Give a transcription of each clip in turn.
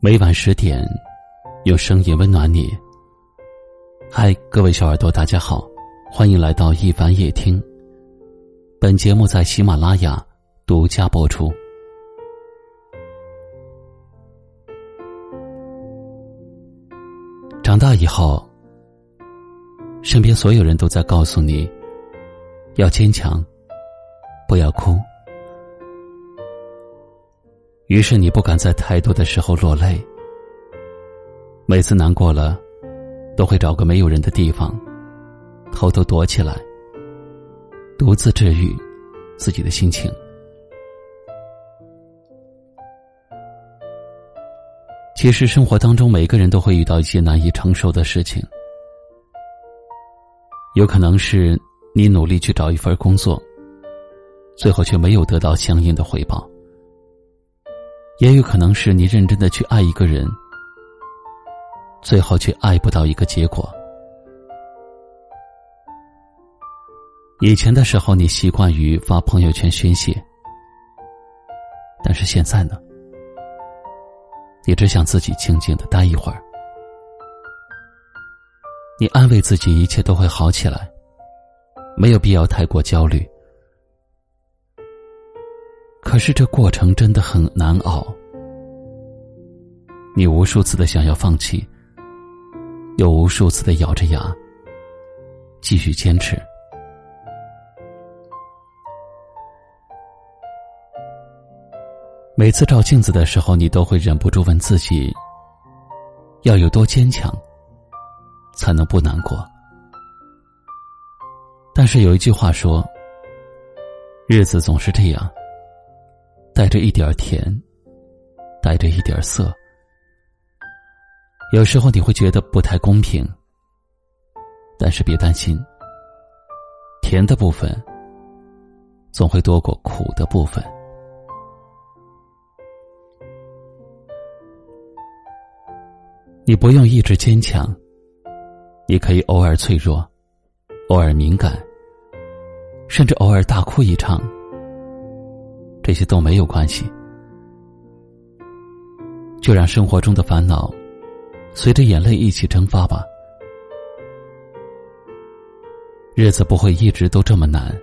每晚十点，用声音温暖你。嗨，各位小耳朵，大家好，欢迎来到一凡夜听。本节目在喜马拉雅独家播出。长大以后，身边所有人都在告诉你，要坚强，不要哭。于是你不敢在太多的时候落泪，每次难过了，都会找个没有人的地方，偷偷躲起来，独自治愈自己的心情。其实生活当中，每个人都会遇到一些难以承受的事情，有可能是你努力去找一份工作，最后却没有得到相应的回报。也有可能是你认真的去爱一个人，最后却爱不到一个结果。以前的时候，你习惯于发朋友圈宣泄，但是现在呢？你只想自己静静的待一会儿。你安慰自己，一切都会好起来，没有必要太过焦虑。可是这过程真的很难熬，你无数次的想要放弃，又无数次的咬着牙继续坚持。每次照镜子的时候，你都会忍不住问自己：要有多坚强，才能不难过？但是有一句话说：日子总是这样。带着一点甜，带着一点涩。有时候你会觉得不太公平，但是别担心，甜的部分总会多过苦的部分。你不用一直坚强，你可以偶尔脆弱，偶尔敏感，甚至偶尔大哭一场。这些都没有关系，就让生活中的烦恼随着眼泪一起蒸发吧。日子不会一直都这么难，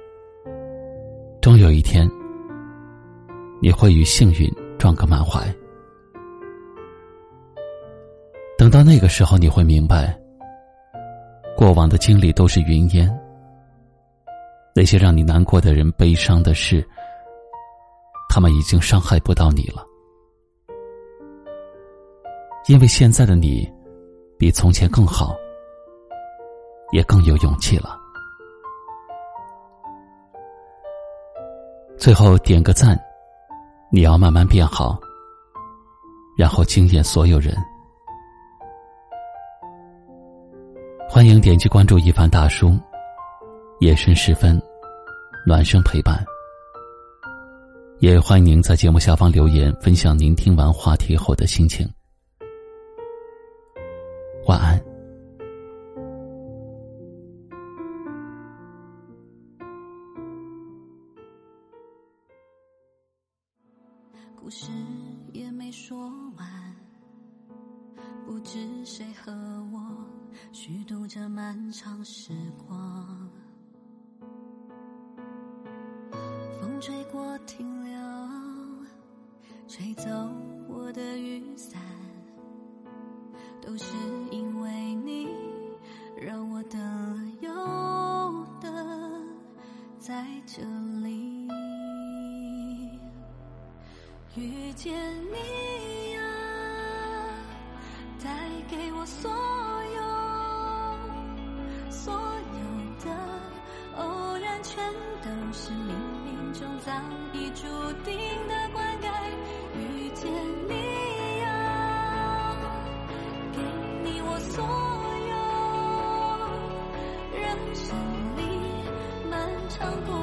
终有一天你会与幸运撞个满怀。等到那个时候，你会明白，过往的经历都是云烟，那些让你难过的人、悲伤的事。他们已经伤害不到你了，因为现在的你比从前更好，也更有勇气了。最后点个赞，你要慢慢变好，然后惊艳所有人。欢迎点击关注一凡大叔，夜深时分，暖声陪伴。也欢迎您在节目下方留言，分享您听完话题后的心情。晚安。故事也没说完，不知谁和我虚度这漫长时光。吹过，停留。吹走我的雨伞，都是因为你让我等了又等，在这里遇见你呀，带给我所有所有的偶然，全都是冥冥中早已注定的灌溉，遇。见你呀，给你我所有，人生里漫长过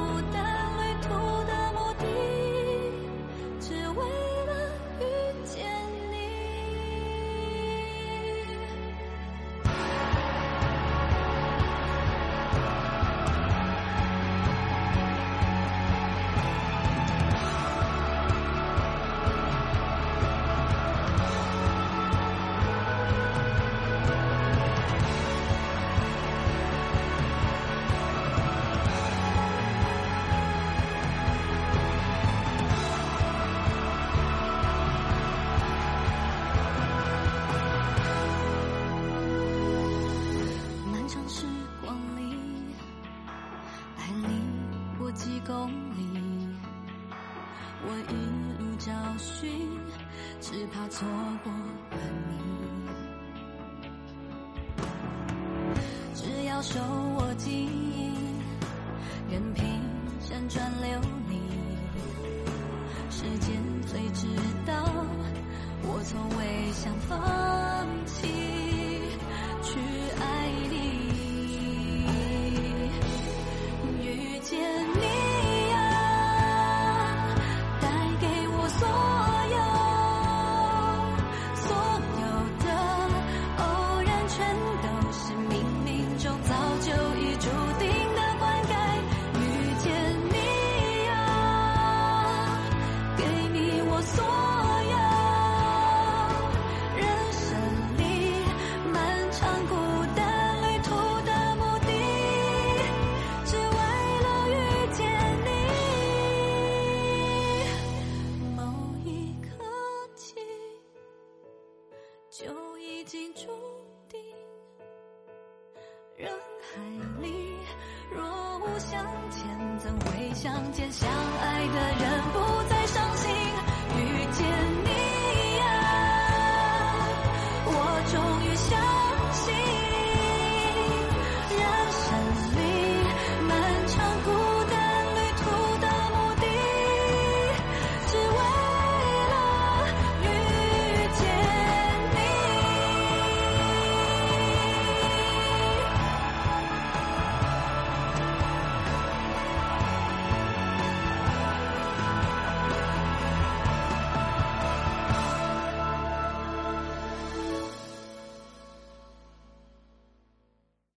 寻，只怕错过了你。只要手握记忆，任凭辗转流。相见相爱的人。